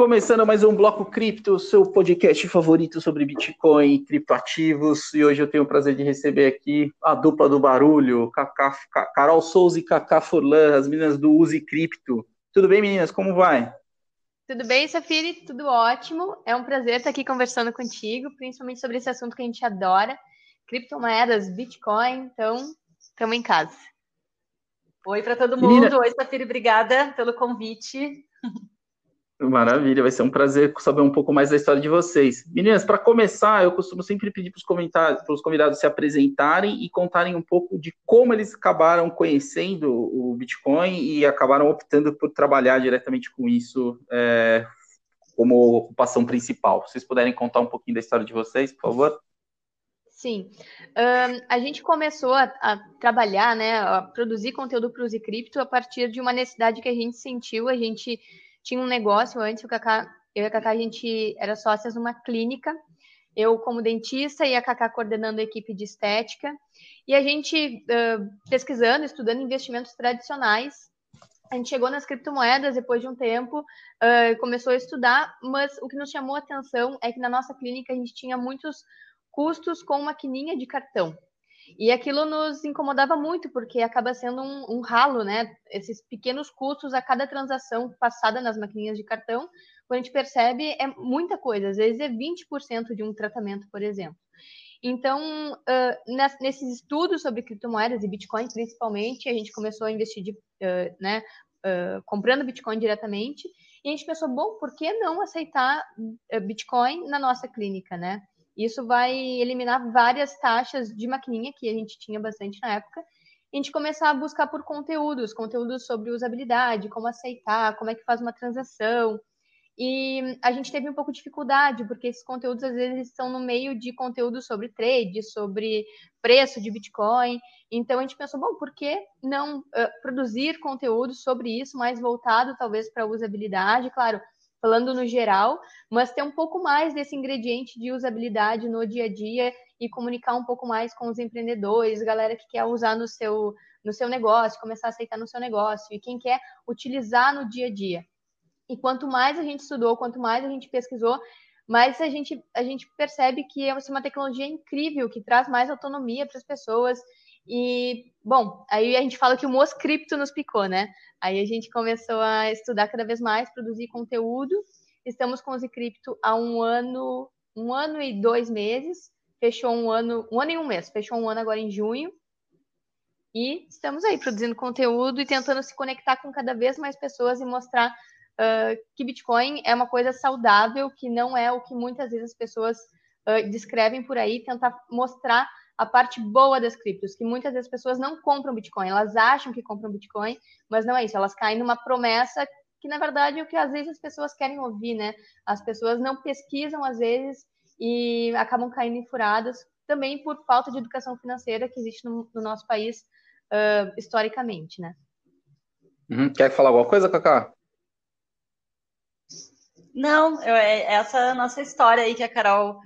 Começando mais um Bloco Cripto, seu podcast favorito sobre Bitcoin, criptoativos. E hoje eu tenho o prazer de receber aqui a dupla do barulho, Cacá, Carol Souza e Cacá Furlan, as meninas do Use Cripto. Tudo bem, meninas? Como vai? Tudo bem, Safiri? Tudo ótimo. É um prazer estar aqui conversando contigo, principalmente sobre esse assunto que a gente adora, criptomoedas, Bitcoin. Então, estamos em casa. Oi para todo mundo. Menina... Oi, Safiri, obrigada pelo convite. Maravilha, vai ser um prazer saber um pouco mais da história de vocês. Meninas, para começar, eu costumo sempre pedir para os convidados se apresentarem e contarem um pouco de como eles acabaram conhecendo o Bitcoin e acabaram optando por trabalhar diretamente com isso é, como ocupação principal. Se vocês puderem contar um pouquinho da história de vocês, por favor. Sim, um, a gente começou a, a, trabalhar, né, a produzir conteúdo para o Cripto a partir de uma necessidade que a gente sentiu, a gente tinha um negócio antes, o Cacá, eu e a Cacá, a gente era sócias numa clínica, eu como dentista e a Cacá coordenando a equipe de estética, e a gente uh, pesquisando, estudando investimentos tradicionais, a gente chegou nas criptomoedas depois de um tempo, uh, começou a estudar, mas o que nos chamou a atenção é que na nossa clínica a gente tinha muitos custos com maquininha de cartão. E aquilo nos incomodava muito, porque acaba sendo um, um, ralo, né? Esses pequenos custos a cada transação passada nas maquininhas de cartão, quando a gente percebe, é muita coisa, às vezes é 20% de um tratamento, por exemplo. Então, uh, nesses estudos sobre criptomoedas e Bitcoin, principalmente, a gente começou a investir, de, uh, né, uh, comprando Bitcoin diretamente, e a gente pensou, bom, por que não aceitar Bitcoin na nossa clínica, né? Isso vai eliminar várias taxas de maquininha que a gente tinha bastante na época. A gente começar a buscar por conteúdos, conteúdos sobre usabilidade, como aceitar, como é que faz uma transação. E a gente teve um pouco de dificuldade, porque esses conteúdos às vezes estão no meio de conteúdos sobre trade, sobre preço de Bitcoin. Então a gente pensou, bom, por que não uh, produzir conteúdo sobre isso, mais voltado talvez para usabilidade? Claro, falando no geral, mas ter um pouco mais desse ingrediente de usabilidade no dia a dia e comunicar um pouco mais com os empreendedores, galera que quer usar no seu, no seu negócio, começar a aceitar no seu negócio, e quem quer utilizar no dia a dia. E quanto mais a gente estudou, quanto mais a gente pesquisou, mais a gente, a gente percebe que é uma tecnologia incrível, que traz mais autonomia para as pessoas. E, bom, aí a gente fala que o Moscripto nos picou, né? Aí a gente começou a estudar cada vez mais, produzir conteúdo. Estamos com o Zicripto há um ano, um ano e dois meses. Fechou um ano, um ano e um mês. Fechou um ano agora em junho. E estamos aí produzindo conteúdo e tentando se conectar com cada vez mais pessoas e mostrar uh, que Bitcoin é uma coisa saudável, que não é o que muitas vezes as pessoas uh, descrevem por aí, tentar mostrar a parte boa das criptos, que muitas vezes as pessoas não compram Bitcoin, elas acham que compram Bitcoin, mas não é isso, elas caem numa promessa que, na verdade, é o que às vezes as pessoas querem ouvir, né? As pessoas não pesquisam, às vezes, e acabam caindo em furadas, também por falta de educação financeira que existe no, no nosso país uh, historicamente, né? Uhum. Quer falar alguma coisa, Cacá? Não, eu, é, essa é a nossa história aí que a Carol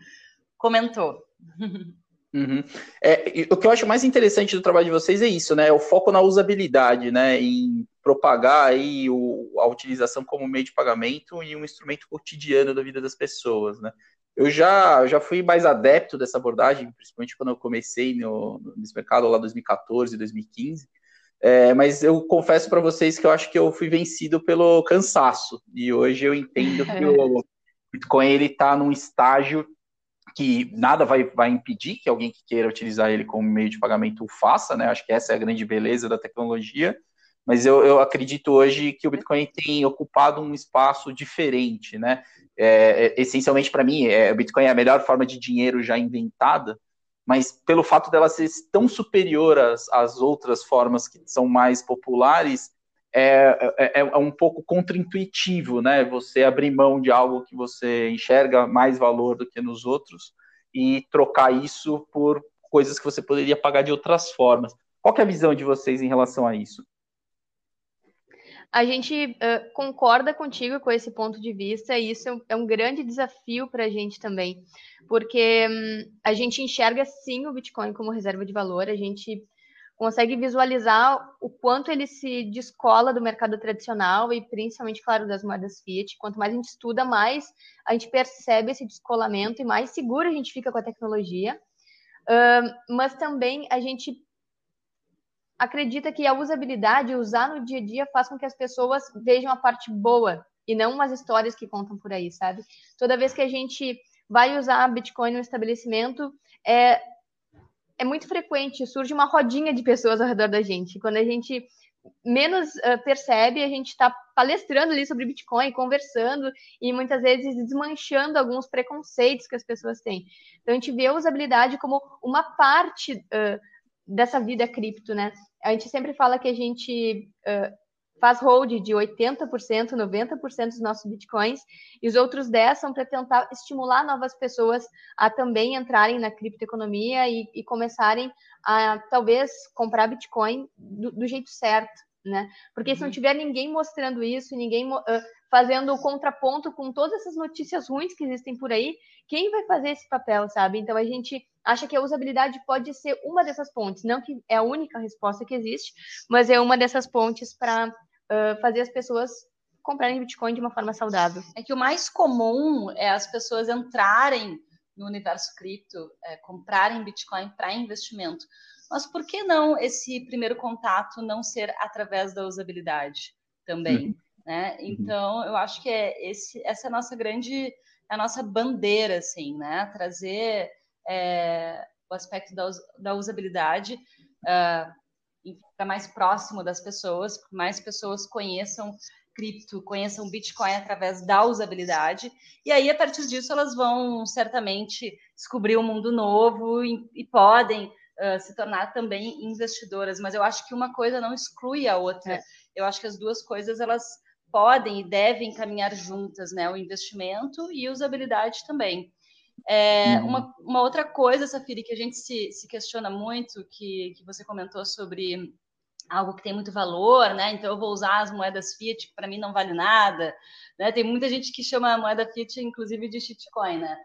comentou. Uhum. É, o que eu acho mais interessante do trabalho de vocês é isso, né? É o foco na usabilidade, né? Em propagar aí o, a utilização como meio de pagamento e um instrumento cotidiano da vida das pessoas, né? Eu já, já fui mais adepto dessa abordagem, principalmente quando eu comecei no, nesse mercado lá 2014, 2015. É, mas eu confesso para vocês que eu acho que eu fui vencido pelo cansaço. E hoje eu entendo que o Bitcoin ele está num estágio que nada vai, vai impedir que alguém que queira utilizar ele como meio de pagamento o faça, né? Acho que essa é a grande beleza da tecnologia. Mas eu, eu acredito hoje que o Bitcoin tem ocupado um espaço diferente, né? É, é, essencialmente para mim, é, o Bitcoin é a melhor forma de dinheiro já inventada, mas pelo fato dela ser tão superior às, às outras formas que são mais populares, é, é, é, um pouco contraintuitivo, né? Você abrir mão de algo que você enxerga mais valor do que nos outros e trocar isso por coisas que você poderia pagar de outras formas. Qual é a visão de vocês em relação a isso? A gente uh, concorda contigo com esse ponto de vista, e isso é um grande desafio para a gente também, porque um, a gente enxerga sim o Bitcoin como reserva de valor, a gente consegue visualizar o quanto ele se descola do mercado tradicional e principalmente, claro, das moedas fiat. Quanto mais a gente estuda, mais a gente percebe esse descolamento e mais seguro a gente fica com a tecnologia. Uh, mas também a gente acredita que a usabilidade, usar no dia a dia, faz com que as pessoas vejam a parte boa e não umas histórias que contam por aí, sabe? Toda vez que a gente vai usar Bitcoin no estabelecimento, é, é muito frequente, surge uma rodinha de pessoas ao redor da gente. Quando a gente menos uh, percebe, a gente está palestrando ali sobre Bitcoin, conversando e muitas vezes desmanchando alguns preconceitos que as pessoas têm. Então, a gente vê a usabilidade como uma parte uh, dessa vida cripto, né? A gente sempre fala que a gente uh, faz hold de 80%, 90% dos nossos bitcoins, e os outros 10 são para tentar estimular novas pessoas a também entrarem na criptoeconomia e, e começarem a talvez comprar bitcoin do, do jeito certo, né? Porque uhum. se não uhum. tiver ninguém mostrando isso, ninguém uh, fazendo o contraponto com todas essas notícias ruins que existem por aí, quem vai fazer esse papel, sabe? Então a gente acha que a usabilidade pode ser uma dessas pontes, não que é a única resposta que existe, mas é uma dessas pontes para uh, fazer as pessoas comprarem Bitcoin de uma forma saudável. É que o mais comum é as pessoas entrarem no universo cripto, é, comprarem Bitcoin para investimento. Mas por que não esse primeiro contato não ser através da usabilidade também? Uhum. Né? Uhum. Então, eu acho que é esse, essa é a nossa grande, a nossa bandeira, assim, né? Trazer é, o aspecto da, da usabilidade uh, mais próximo das pessoas, mais pessoas conheçam cripto, conheçam Bitcoin através da usabilidade, e aí a partir disso elas vão certamente descobrir um mundo novo e, e podem uh, se tornar também investidoras, mas eu acho que uma coisa não exclui a outra. É. Eu acho que as duas coisas elas podem e devem caminhar juntas, né? O investimento e usabilidade também. É, uhum. uma, uma, outra coisa, Safiri, que a gente se, se questiona muito, que, que você comentou sobre algo que tem muito valor, né? Então eu vou usar as moedas fiat, que para mim não vale nada, né? Tem muita gente que chama a moeda fiat, inclusive, de shitcoin, né?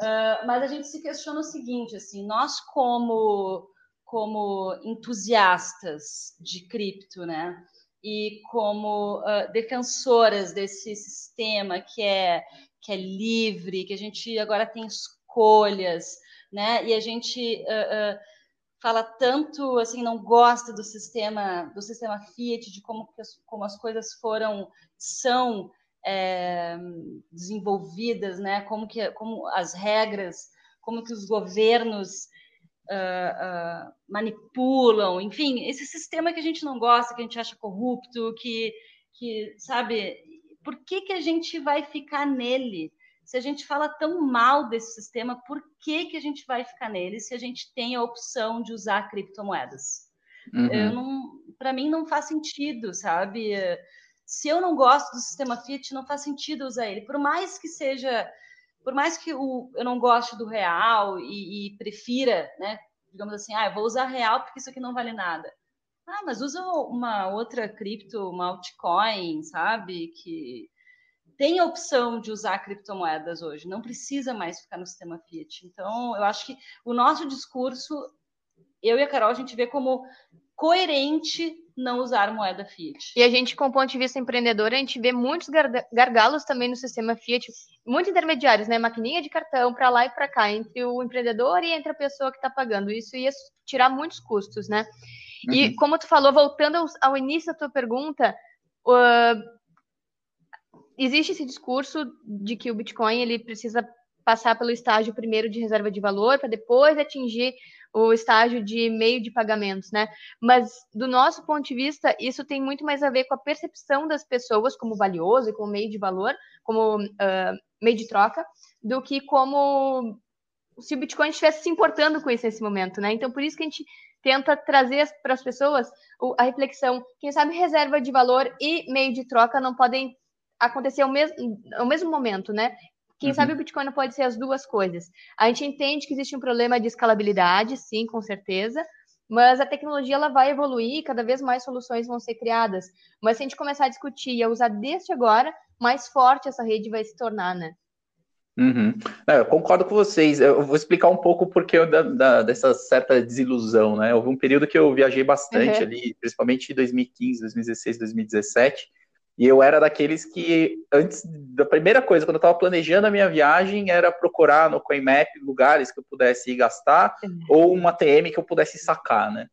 Uh, mas a gente se questiona o seguinte, assim, nós como como entusiastas de cripto, né? E como uh, defensoras desse sistema que é que é livre, que a gente agora tem escolhas, né? E a gente uh, uh, fala tanto assim, não gosta do sistema do sistema Fiat, de como, as, como as coisas foram, são é, desenvolvidas, né? Como que como as regras, como que os governos uh, manipulam, enfim, esse sistema que a gente não gosta, que a gente acha corrupto, que que sabe por que, que a gente vai ficar nele? Se a gente fala tão mal desse sistema, por que, que a gente vai ficar nele se a gente tem a opção de usar criptomoedas? Uhum. Para mim não faz sentido, sabe? Se eu não gosto do sistema Fiat, não faz sentido usar ele. Por mais que seja, por mais que o, eu não goste do real e, e prefira, né? Digamos assim, ah, eu vou usar real porque isso aqui não vale nada. Ah, mas usa uma outra cripto, uma altcoin, sabe? Que tem a opção de usar criptomoedas hoje, não precisa mais ficar no sistema Fiat. Então, eu acho que o nosso discurso, eu e a Carol, a gente vê como coerente não usar moeda Fiat. E a gente, com o ponto de vista empreendedor, a gente vê muitos gargalos também no sistema Fiat, muitos intermediários, né? Maquininha de cartão para lá e para cá, entre o empreendedor e entre a pessoa que está pagando. Isso ia tirar muitos custos, né? Uhum. E como tu falou, voltando ao, ao início da tua pergunta, uh, existe esse discurso de que o Bitcoin ele precisa passar pelo estágio primeiro de reserva de valor para depois atingir o estágio de meio de pagamentos, né? Mas do nosso ponto de vista, isso tem muito mais a ver com a percepção das pessoas como valioso e como meio de valor, como uh, meio de troca, do que como se o Bitcoin estivesse se importando com isso nesse momento, né? Então, por isso que a gente tenta trazer para as pessoas a reflexão. Quem sabe reserva de valor e meio de troca não podem acontecer ao mesmo, ao mesmo momento, né? Quem uhum. sabe o Bitcoin não pode ser as duas coisas. A gente entende que existe um problema de escalabilidade, sim, com certeza, mas a tecnologia ela vai evoluir, cada vez mais soluções vão ser criadas. Mas se a gente começar a discutir e a usar desde agora, mais forte essa rede vai se tornar, né? Uhum. Não, eu concordo com vocês. Eu vou explicar um pouco porque eu, da, da, dessa certa desilusão, né? Houve um período que eu viajei bastante uhum. ali, principalmente em 2015, 2016, 2017, e eu era daqueles que, antes da primeira coisa, quando eu estava planejando a minha viagem, era procurar no CoinMap lugares que eu pudesse ir gastar, uhum. ou uma TM que eu pudesse sacar, né?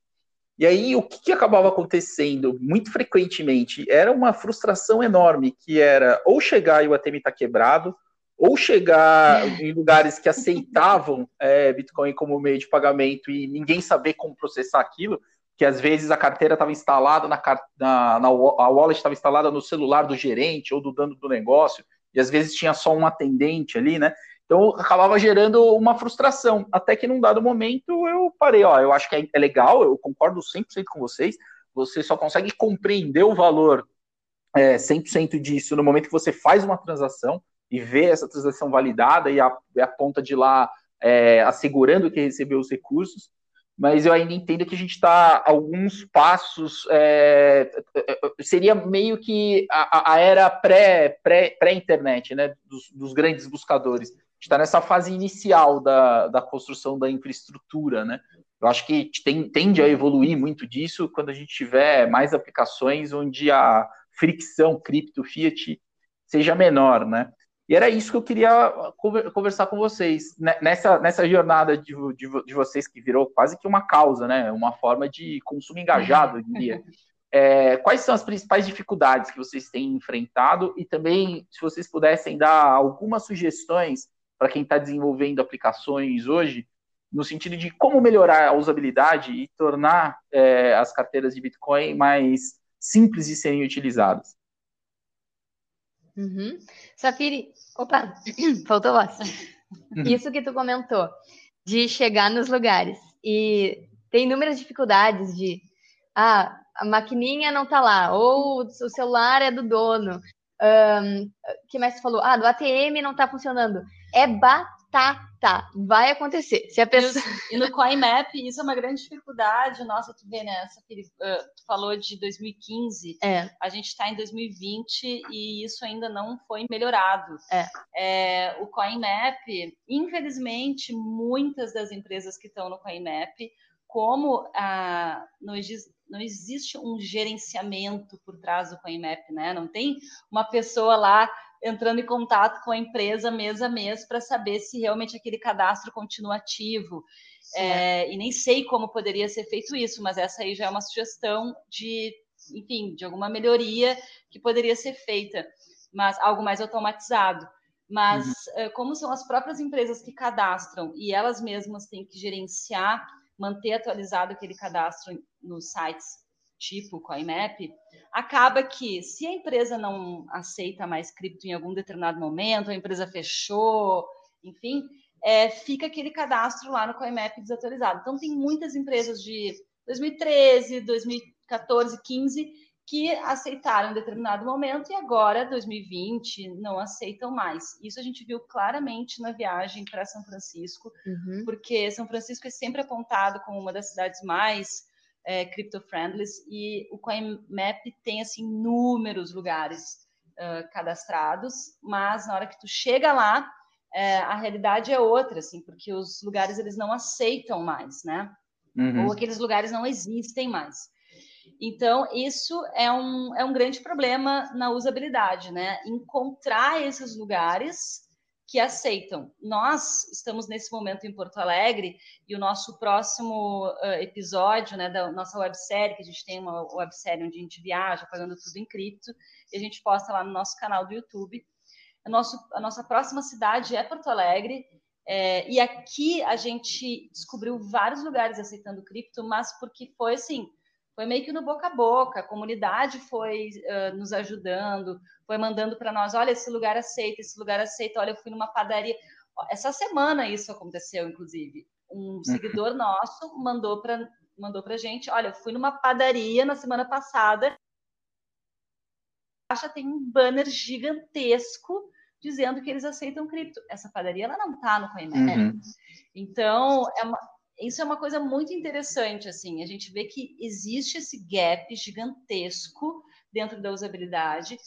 E aí, o que, que, acabava acontecendo muito frequentemente era uma frustração enorme, que era ou chegar e o ATM está quebrado, ou chegar em lugares que aceitavam é, Bitcoin como meio de pagamento e ninguém saber como processar aquilo, que às vezes a carteira estava instalada na, na, na a wallet estava instalada no celular do gerente ou do dono do negócio, e às vezes tinha só um atendente ali, né? Então acabava gerando uma frustração, até que num dado momento eu parei, ó, eu acho que é, é legal, eu concordo 100% com vocês, você só consegue compreender o valor é, 100% disso no momento que você faz uma transação, e vê essa transação validada e, a, e aponta de lá é, assegurando que recebeu os recursos, mas eu ainda entendo que a gente está alguns passos, é, seria meio que a, a era pré-internet, pré, pré né, dos, dos, grandes buscadores. A gente está nessa fase inicial da, da construção da infraestrutura, né? Eu acho que tem, tende a evoluir muito disso quando a gente tiver mais aplicações onde a fricção cripto fiat seja menor, né? E era isso que eu queria conversar com vocês. Nessa, nessa jornada de, de, de, vocês, que virou quase que uma causa, né? Uma forma de consumo engajado, eu diria. É, quais são as principais dificuldades que vocês têm enfrentado? E também, se vocês pudessem dar algumas sugestões para quem está desenvolvendo aplicações hoje, no sentido de como melhorar a usabilidade e tornar é, as carteiras de Bitcoin mais simples de serem utilizadas. Uhum. Safiri, opa, faltou voz. Uhum. Isso que tu comentou, de chegar nos lugares. E tem inúmeras dificuldades de, ah, a maquininha não tá lá, ou o celular é do dono. Um, que mais tu falou? Ah, do ATM não tá funcionando. É batata tá, tá, vai acontecer. Se a pessoa... E no CoinMap, isso é uma grande dificuldade. Nossa, tu vê, né? Essa, uh, tu falou de 2015, é. a gente está em 2020 e isso ainda não foi melhorado. É. É, o CoinMap, infelizmente, muitas das empresas que estão no CoinMap, como a, não, não existe um gerenciamento por trás do CoinMap, né? Não tem uma pessoa lá entrando em contato com a empresa mês a mês para saber se realmente aquele cadastro continua ativo. É, e nem sei como poderia ser feito isso, mas essa aí já é uma sugestão de, enfim, de alguma melhoria que poderia ser feita, mas algo mais automatizado. Mas uhum. Eh, como são as próprias empresas que cadastram e elas mesmas têm que gerenciar, manter atualizado aquele cadastro nos sites tipo CoinMap, acaba que se a empresa não aceita mais cripto em algum determinado momento, a empresa fechou, enfim, é, fica aquele cadastro lá no CoinMap desatualizado. Então, tem muitas empresas de 2013, 2014, 15 que aceitaram em determinado momento e agora, 2020, não aceitam mais. Isso a gente viu claramente na viagem para São Francisco, uhum. porque São Francisco é sempre apontado como uma das cidades mais é, crypto-friendly e o CoinMap tem assim inúmeros lugares uh, cadastrados, mas na hora que tu chega lá, é, a realidade é outra, assim, porque os lugares eles não aceitam mais, né? Uhum. Ou aqueles lugares não existem mais. Então, isso é um, é um grande problema na usabilidade, né? Encontrar esses lugares que aceitam. Nós estamos nesse momento em Porto Alegre e o nosso próximo uh, episódio, né, da nossa websérie, que a gente tem uma websérie onde a gente viaja pagando tudo em cripto, e a gente posta lá no nosso canal do YouTube. A, nosso, a nossa próxima cidade é Porto Alegre, é, e aqui a gente descobriu vários lugares aceitando cripto, mas porque foi assim, foi meio que no boca a boca, a comunidade foi uh, nos ajudando, foi mandando para nós, olha, esse lugar aceita, esse lugar aceita, olha, eu fui numa padaria. Essa semana isso aconteceu, inclusive. Um uhum. seguidor nosso mandou para mandou pra gente, olha, eu fui numa padaria na semana passada, acha tem um banner gigantesco dizendo que eles aceitam cripto. Essa padaria ela não está no Coinbase. Uhum. Então, é uma, isso é uma coisa muito interessante, assim, a gente vê que existe esse gap gigantesco dentro da usabilidade,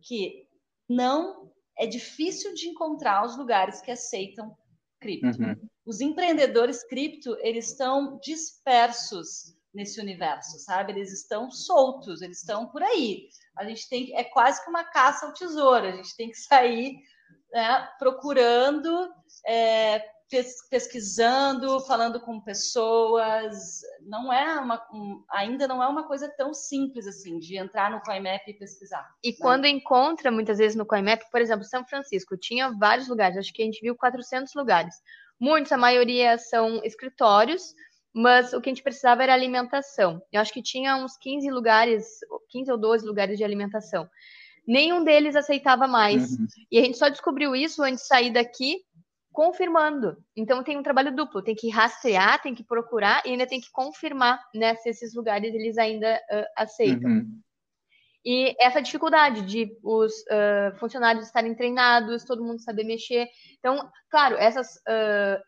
que não é difícil de encontrar os lugares que aceitam cripto. Uhum. Os empreendedores cripto, eles estão dispersos nesse universo, sabe? Eles estão soltos, eles estão por aí. A gente tem é quase que uma caça ao tesouro. A gente tem que sair né, procurando, é, pesquisando, falando com pessoas. Não é uma, um, ainda não é uma coisa tão simples assim de entrar no CoinMap e pesquisar. E né? quando encontra muitas vezes no CoinMap, por exemplo, São Francisco tinha vários lugares. Acho que a gente viu 400 lugares. Muitos, a maioria são escritórios mas o que a gente precisava era alimentação. Eu acho que tinha uns 15 lugares, 15 ou 12 lugares de alimentação. Nenhum deles aceitava mais. Uhum. E a gente só descobriu isso antes de sair daqui, confirmando. Então tem um trabalho duplo, tem que rastrear, tem que procurar e ainda tem que confirmar né, se esses lugares eles ainda uh, aceitam. Uhum. E essa dificuldade de os uh, funcionários estarem treinados, todo mundo saber mexer. Então, claro, essas uh,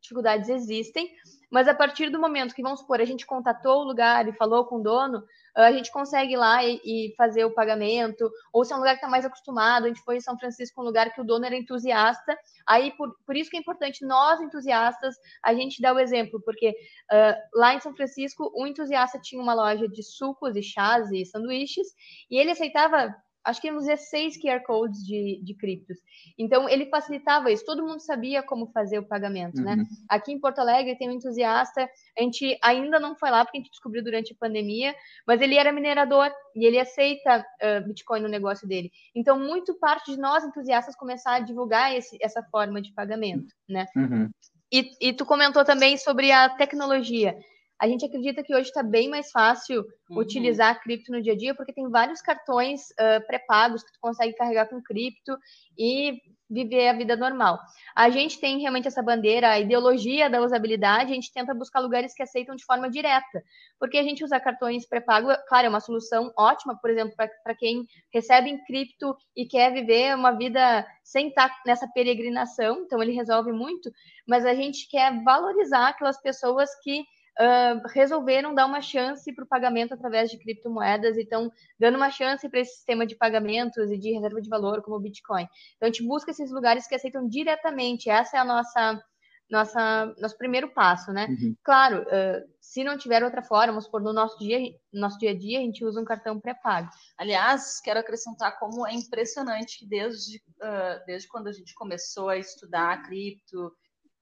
dificuldades existem, mas a partir do momento que, vamos supor, a gente contatou o lugar e falou com o dono, a gente consegue ir lá e, e fazer o pagamento, ou se é um lugar que está mais acostumado, a gente foi em São Francisco, um lugar que o dono era entusiasta, aí por, por isso que é importante nós, entusiastas, a gente dar o exemplo, porque uh, lá em São Francisco, o entusiasta tinha uma loja de sucos e chás e sanduíches, e ele aceitava acho que uns 16 QR codes de, de criptos. Então, ele facilitava isso. Todo mundo sabia como fazer o pagamento, né? uhum. né? Aqui em Porto Alegre tem um entusiasta, a gente ainda não foi lá porque a gente descobriu durante a pandemia, mas ele era minerador e ele aceita uh, Bitcoin no negócio dele. Então, muito parte de nós entusiastas começar a divulgar esse, essa forma de pagamento, né? Uhum. E, e tu comentou também sobre a tecnologia. A gente acredita que hoje está bem mais fácil uhum. utilizar a cripto no dia a dia, porque tem vários cartões uh, pré-pagos que tu consegue carregar com cripto e viver a vida normal. A gente tem realmente essa bandeira, a ideologia da usabilidade, a gente tenta buscar lugares que aceitam de forma direta, porque a gente usa cartões pré-pago, claro, é uma solução ótima, por exemplo, para quem recebe em cripto e quer viver uma vida sem estar nessa peregrinação, então ele resolve muito, mas a gente quer valorizar aquelas pessoas que uh, resolveram dar uma chance para o pagamento através de criptomoedas e estão dando uma chance para esse sistema de pagamentos e de reserva de valor como o Bitcoin. Então, a gente busca esses lugares que aceitam diretamente. Essa é a nossa nossa, nosso primeiro passo, né? Uhum. Claro, uh, se não tiver outra forma, vamos supor, no nosso dia, nosso dia a dia, a gente usa um cartão pré-pago. Aliás, quero acrescentar como é impressionante que desde, uh, desde quando a gente começou a estudar cripto,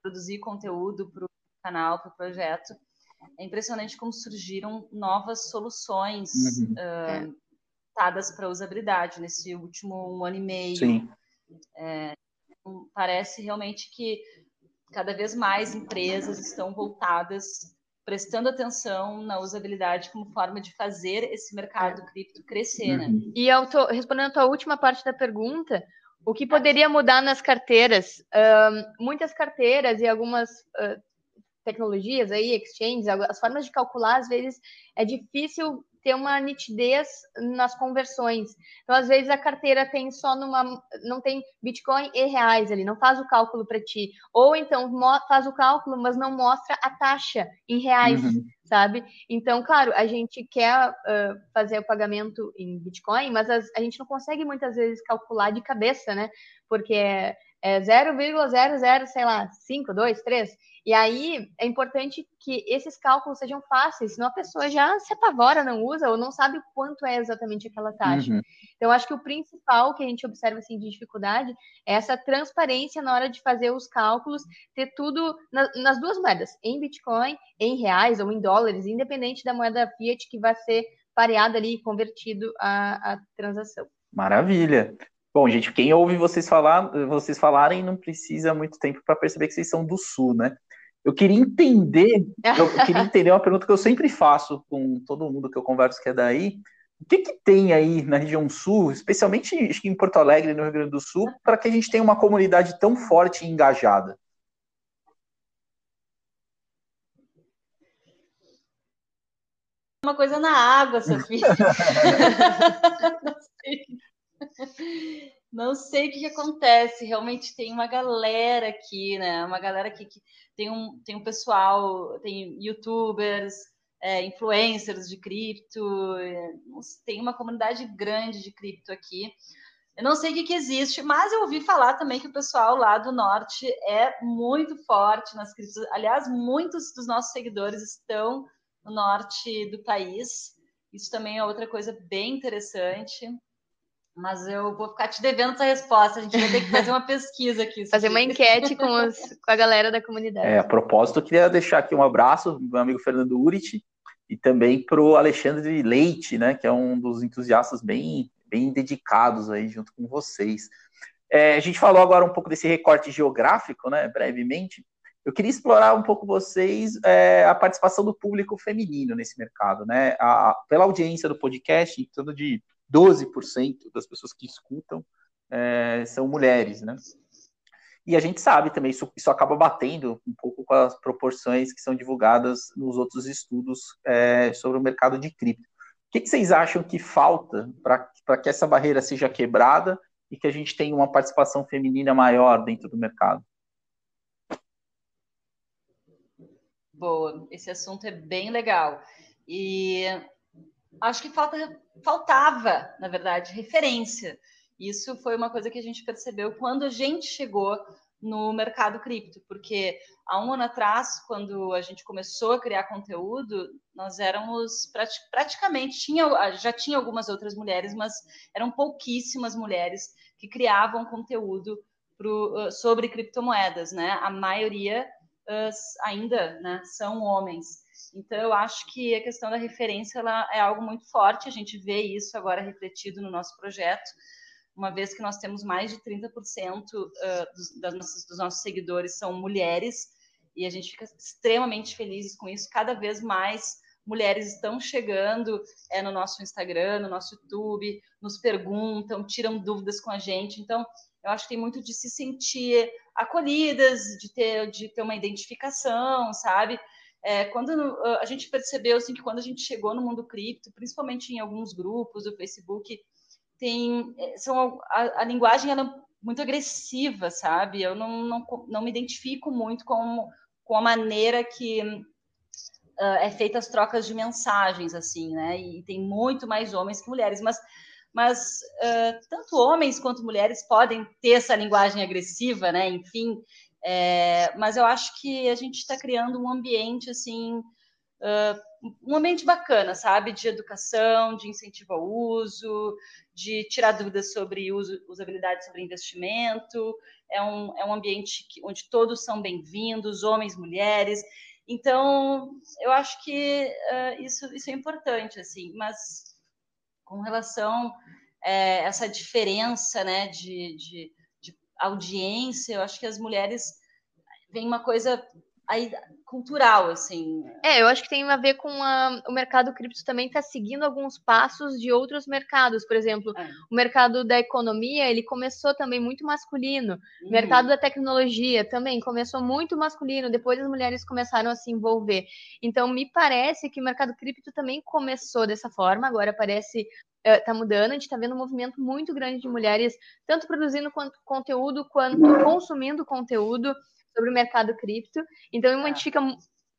produzir conteúdo para o canal, para o projeto, é impressionante como surgiram novas soluções uhum. uh, dadas para usabilidade nesse último um ano e meio. Sim. É, parece realmente que cada vez mais empresas estão voltadas, prestando atenção na usabilidade como forma de fazer esse mercado cripto crescer. Né? Uhum. E eu tô respondendo a tua última parte da pergunta, o que poderia mudar nas carteiras? Uh, muitas carteiras e algumas uh, tecnologias aí, exchanges, as formas de calcular, às vezes é difícil ter uma nitidez nas conversões. Então, às vezes a carteira tem só numa, não tem Bitcoin e reais ali, não faz o cálculo para ti. Ou então faz o cálculo, mas não mostra a taxa em reais, uhum. sabe? Então, claro, a gente quer uh, fazer o pagamento em Bitcoin, mas as, a gente não consegue muitas vezes calcular de cabeça, né? Porque é, é 0,00, sei lá, 5, 2, 3. E aí é importante que esses cálculos sejam fáceis, senão a pessoa já se apavora, não usa ou não sabe quanto é exatamente aquela taxa. Uhum. Então, acho que o principal que a gente observa assim, de dificuldade é essa transparência na hora de fazer os cálculos, ter tudo na, nas duas moedas, em Bitcoin, em reais ou em dólares, independente da moeda fiat que vai ser pareado ali e convertido a, a transação. Maravilha. Bom, gente, quem ouve vocês falar, vocês falarem não precisa muito tempo para perceber que vocês são do sul, né? Eu queria entender, eu queria entender uma pergunta que eu sempre faço com todo mundo que eu converso que é daí. O que, que tem aí na região sul, especialmente em Porto Alegre, no Rio Grande do Sul, para que a gente tenha uma comunidade tão forte e engajada? Uma coisa na água, Sofia. Não sei o que, que, acontece. Realmente tem uma galera aqui, né? Uma galera aqui que tem um, tem um pessoal, tem youtubers, é, influencers de cripto, é, tem uma comunidade grande de cripto aqui. Eu não sei o que, que existe, mas eu ouvi falar também que o pessoal lá do norte é muito forte nas criptos. Aliás, muitos dos nossos seguidores estão no norte do país. Isso também é outra coisa bem interessante. Mas eu vou ficar te devendo essa resposta. A gente vai ter que fazer uma pesquisa aqui. Fazer uma enquete com, os, com a galera da comunidade. É, a propósito, eu queria deixar aqui um abraço meu amigo Fernando Urit e também para o Alexandre Leite, né, que é um dos entusiastas bem bem dedicados aí junto com vocês. É, a gente falou agora um pouco desse recorte geográfico, né, brevemente. Eu queria explorar um pouco vocês é, a participação do público feminino nesse mercado, né? A, pela audiência do podcast, em torno de 12% das pessoas que escutam é, são mulheres, né? E a gente sabe também, isso, isso acaba batendo um pouco com as proporções que são divulgadas nos outros estudos é, sobre o mercado de cripto que, que vocês acham que falta para que essa barreira seja quebrada e que a gente tenha uma participação feminina maior dentro do mercado? Boa, esse assunto é bem legal. E acho que falta, faltava, na verdade, referência. Isso foi uma coisa que a gente percebeu quando a gente chegou no mercado cripto, porque há um ano atrás, quando a gente começou a criar conteúdo, nós éramos praticamente tinha já tinha algumas outras mulheres, mas eram pouquíssimas mulheres que criavam conteúdo pro, sobre criptomoedas, né? A maioria uh, ainda né, são homens. Então, eu acho que a questão da referência ela é algo muito forte. A gente vê isso agora refletido no nosso projeto uma vez que nós temos mais de 30% dos, das nossos seguidores são mulheres, e a gente fica extremamente felizes com isso. Cada vez mais mulheres estão chegando é, no nosso Instagram, no nosso YouTube, nos perguntam, tiram dúvidas com a gente. Então, eu acho que tem muito de se sentir acolhidas, de ter, de ter uma identificação, sabe? É, quando a gente percebeu assim, que quando a gente chegou no mundo cripto, principalmente em alguns grupos do Facebook, tem eh, são a, a linguagem ela é muito agressiva, sabe? Eu não, não, não me identifico muito com, com a maneira que uh, é feita as trocas de mensagens, assim, né? E tem muito mais homens que mulheres, mas, mas uh, tanto homens quanto mulheres podem ter essa linguagem agressiva, né? Enfim, é, mas eu acho que a gente está criando um ambiente, assim, uh, um ambiente bacana, sabe? De educação, de incentivo ao uso, de tirar dúvidas sobre uso, usabilidade sobre investimento. É um, é um ambiente que, onde todos são bem-vindos, homens, mulheres. Então, eu acho que uh, isso, isso é importante, assim. Mas com relação a é, essa diferença, né, de, de, de audiência, eu acho que as mulheres vem uma coisa aí, cultural, assim. É, eu acho que tem a ver com a, o mercado cripto também está seguindo alguns passos de outros mercados. Por exemplo, é. o mercado da economia, ele começou também muito masculino. Uhum. O mercado da tecnologia também começou muito masculino. Depois as mulheres começaram a se envolver. Então, me parece que o mercado cripto também começou dessa forma. Agora parece está mudando, a gente está vendo um movimento muito grande de mulheres, tanto produzindo quanto conteúdo, quanto consumindo conteúdo sobre o mercado cripto. Então, a gente fica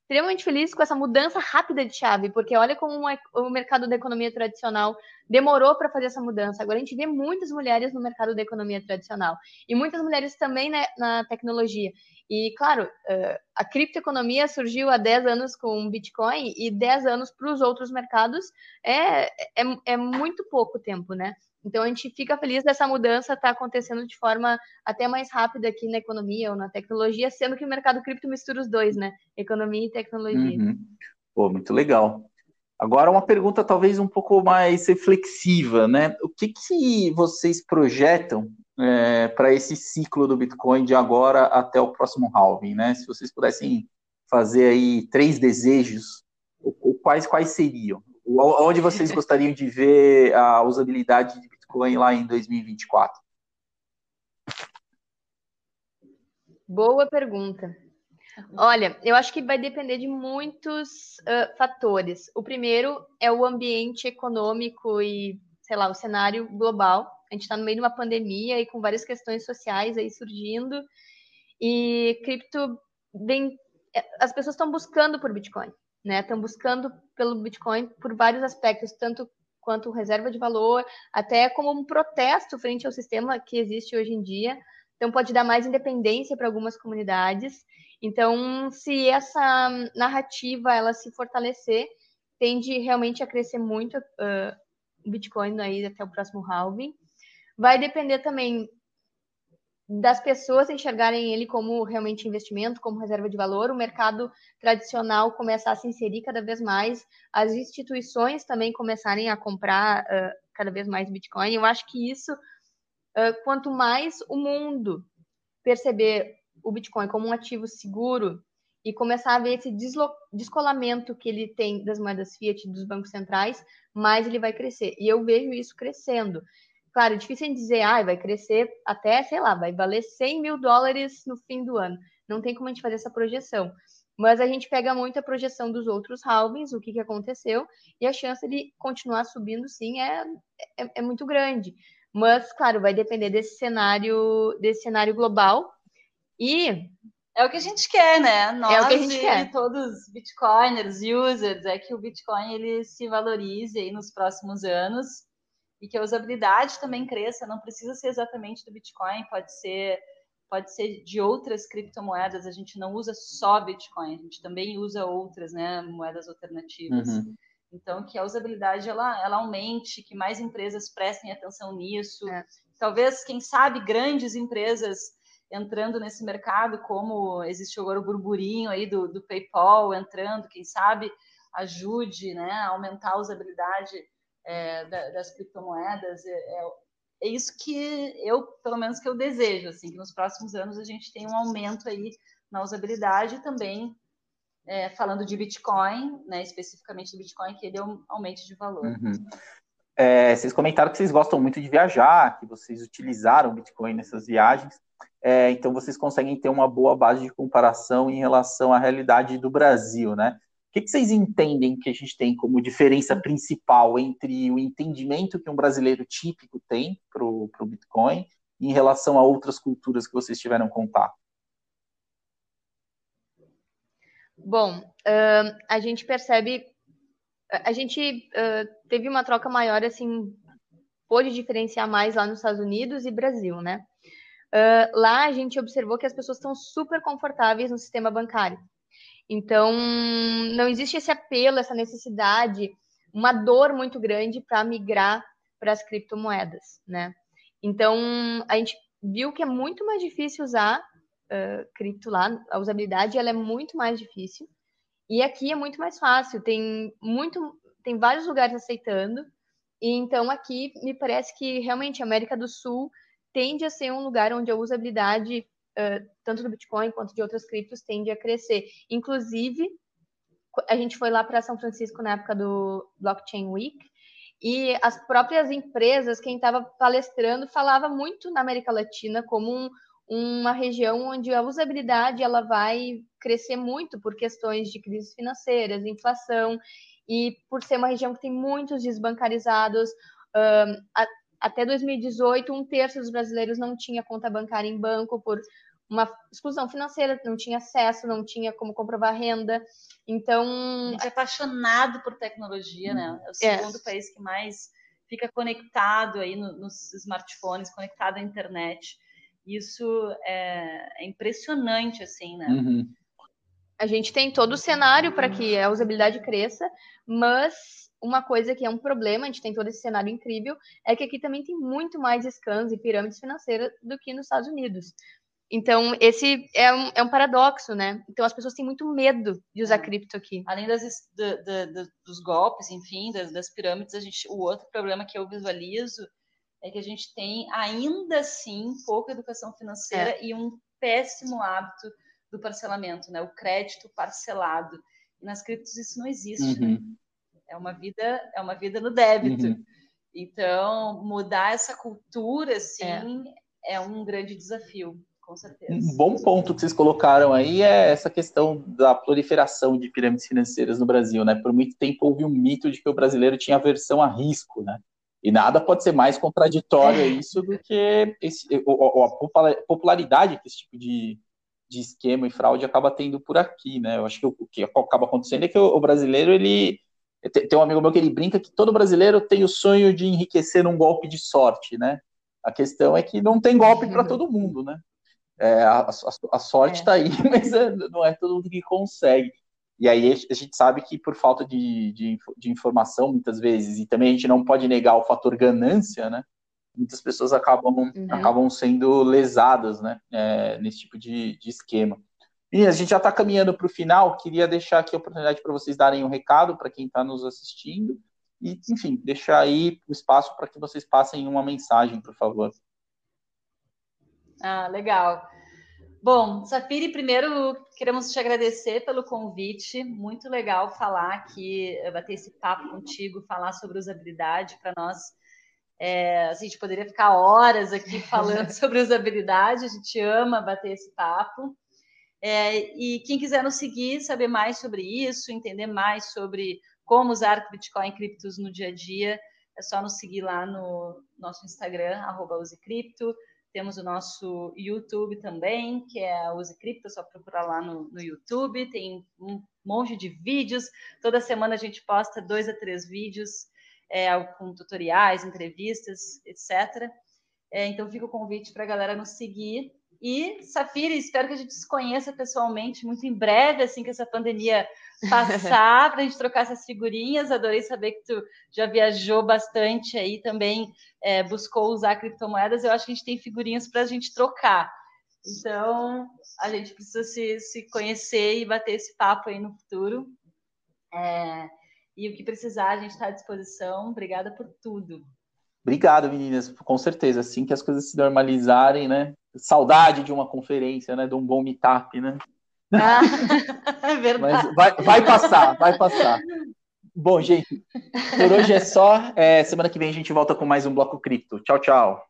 extremamente feliz com essa mudança rápida de chave, porque olha como o mercado da economia tradicional demorou para fazer essa mudança. Agora a gente vê muitas mulheres no mercado da economia tradicional e muitas mulheres também né, na tecnologia. E, claro, a criptoeconomia surgiu há 10 anos com o Bitcoin e 10 anos para os outros mercados é, é, é muito pouco tempo, né? Então a gente fica feliz dessa mudança estar tá acontecendo de forma até mais rápida aqui na economia ou na tecnologia, sendo que o mercado cripto mistura os dois, né? Economia e tecnologia. Uhum. Pô, muito legal. Agora uma pergunta talvez um pouco mais reflexiva, né? O que, que vocês projetam é, para esse ciclo do Bitcoin de agora até o próximo halving, né? Se vocês pudessem fazer aí três desejos, quais quais seriam? Onde vocês gostariam de ver a usabilidade de Bitcoin lá em 2024? Boa pergunta. Olha, eu acho que vai depender de muitos uh, fatores. O primeiro é o ambiente econômico e, sei lá, o cenário global. A gente está no meio de uma pandemia e com várias questões sociais aí surgindo. E cripto vem. As pessoas estão buscando por Bitcoin, né? Estão buscando pelo Bitcoin por vários aspectos, tanto quanto reserva de valor, até como um protesto frente ao sistema que existe hoje em dia. Então, pode dar mais independência para algumas comunidades. Então, se essa narrativa ela se fortalecer, tende realmente a crescer muito o Bitcoin aí até o próximo halving. Vai depender também das pessoas enxergarem ele como realmente investimento, como reserva de valor, o mercado tradicional começar a se inserir cada vez mais, as instituições também começarem a comprar uh, cada vez mais Bitcoin. Eu acho que isso, uh, quanto mais o mundo perceber o Bitcoin como um ativo seguro e começar a ver esse descolamento que ele tem das moedas fiat dos bancos centrais, mais ele vai crescer. E eu vejo isso crescendo. Claro, é difícil em dizer, ah, vai crescer até, sei lá, vai valer 100 mil dólares no fim do ano. Não tem como a gente fazer essa projeção. Mas a gente pega muito a projeção dos outros halvings, o que, que aconteceu, e a chance de continuar subindo, sim, é, é, é muito grande. Mas, claro, vai depender desse cenário, desse cenário global. E é o que a gente quer, né? Nós é o que a gente quer. todos bitcoiners, users, é que o Bitcoin ele se valorize aí nos próximos anos e que a usabilidade também cresça. Não precisa ser exatamente do Bitcoin, pode ser pode ser de outras criptomoedas. A gente não usa só Bitcoin, a gente também usa outras, né, moedas alternativas. Uhum. Então, que a usabilidade ela, ela aumente, que mais empresas prestem atenção nisso. É. Talvez, quem sabe, grandes empresas entrando nesse mercado, como existe agora o burburinho aí do, do PayPal entrando, quem sabe ajude né, a aumentar a usabilidade é, das criptomoedas. É, é, é, isso que eu, pelo menos, que eu desejo, assim, que nos próximos anos a gente tenha um aumento aí na usabilidade também, é, falando de Bitcoin, né, especificamente do Bitcoin, que ele aumente de valor. Uhum. É, vocês comentaram que vocês gostam muito de viajar, que vocês utilizaram Bitcoin nessas viagens, é, então vocês conseguem ter uma boa base de comparação em relação à realidade do Brasil, né? Que, que vocês entendem que a gente tem como diferença principal entre o entendimento que um brasileiro típico tem para o Bitcoin em relação a outras culturas que vocês tiveram contato? Bom, uh, a gente percebe, a gente uh, teve uma troca maior, assim, pôde diferenciar mais lá nos Estados Unidos e Brasil, né? Uh, lá a gente observou que as pessoas estão super confortáveis no sistema bancário. Então, não existe esse apelo, essa necessidade, uma dor muito grande para migrar para as criptomoedas, né? Então, a gente viu que é muito mais difícil usar uh, cripto lá, a usabilidade ela é muito mais difícil. E aqui é muito mais fácil, tem muito, tem vários lugares aceitando. E então aqui me parece que realmente a América do Sul tende a ser um lugar onde a usabilidade tanto do Bitcoin quanto de outras criptos, tende a crescer. Inclusive, a gente foi lá para São Francisco na época do Blockchain Week, e as próprias empresas, quem estava palestrando, falava muito na América Latina como um, uma região onde a usabilidade ela vai crescer muito por questões de crises financeiras, inflação, e por ser uma região que tem muitos desbancarizados. Um, a, até 2018, um terço dos brasileiros não tinha conta bancária em banco por uma exclusão financeira, não tinha acesso, não tinha como comprovar renda. Então. A gente é apaixonado por tecnologia, né? É o segundo é. país que mais fica conectado aí no, nos smartphones, conectado à internet. Isso é, é impressionante, assim, né? Uhum. A gente tem todo o cenário para que a usabilidade cresça, mas uma coisa que é um problema, a gente tem todo esse cenário incrível, é que aqui também tem muito mais scans e pirâmides financeiras do que nos Estados Unidos. Então, esse é um, é um paradoxo, né? Então, as pessoas têm muito medo de usar é. cripto aqui. Além das, do, do, do, dos golpes, enfim, das, das, pirâmides, a gente, o outro problema que eu visualizo é que a gente tem, ainda assim, pouca educação financeira é. e um péssimo hábito do parcelamento, né? O crédito parcelado. E nas criptos isso não existe, né? uhum. né? É uma vida, é uma vida no débito. Uhum. Então, mudar essa cultura, assim, é, é um grande desafio com certeza. Um bom ponto que vocês colocaram aí é essa questão da proliferação de pirâmides financeiras no Brasil, né? Por muito tempo houve um mito de que o brasileiro tinha aversão a risco, né? E nada pode ser mais contraditório a isso do que esse, a popularidade que esse tipo de, de esquema e fraude acaba tendo por aqui, né? Eu acho que o que acaba acontecendo é que o brasileiro ele Tem um amigo meu que ele brinca que todo brasileiro tem o sonho de enriquecer num golpe de sorte, né? A questão é que não tem golpe para todo mundo, né? É, a, a, a, sorte está é. aí, mas é, não é todo mundo que consegue. E aí a gente sabe que por falta de, de, de, informação, muitas vezes, e também a gente não pode negar o fator ganância, né? Muitas pessoas acabam, uhum. acabam sendo lesadas, né? É, nesse tipo de, de esquema. Meninas, a gente já está caminhando para o final. Queria deixar aqui a oportunidade para vocês darem um recado para quem está nos assistindo. E, enfim, deixar aí o espaço para que vocês passem uma mensagem, por favor. Ah, legal. Bom, Safiri, primeiro queremos te agradecer pelo convite. Muito legal falar aqui, eh, bater esse papo contigo, falar sobre usabilidade. Para nós, é, assim, a gente poderia ficar horas aqui falando sobre usabilidade. A gente ama bater esse papo. É, e quem quiser nos seguir, saber mais sobre isso, entender mais sobre como usar Bitcoin criptos no dia a dia, é só nos seguir lá no nosso Instagram, arroba usecripto. Temos o nosso YouTube também, que é Use Cripto, é só procurar lá no, no YouTube. Tem um monte de vídeos. Toda semana a gente posta dois a três vídeos é, com tutoriais, entrevistas, etc. É, então fica o convite para a galera nos seguir. E, Safira, espero que a gente se conheça pessoalmente muito em breve, assim que essa pandemia passar, para a gente trocar essas figurinhas. Adorei saber que tu já viajou bastante aí também, é, buscou usar criptomoedas. Eu acho que a gente tem figurinhas para a gente trocar. Então, a gente precisa se, se conhecer e bater esse papo aí no futuro. É, e o que precisar, a gente está à disposição. Obrigada por tudo. Obrigado, meninas, com certeza. Assim que as coisas se normalizarem, né? Saudade de uma conferência, né? De um bom meetup, né? Ah, é verdade. Mas vai, vai passar, vai passar. Bom, gente, por hoje é só. É, semana que vem a gente volta com mais um Bloco Cripto. Tchau, tchau.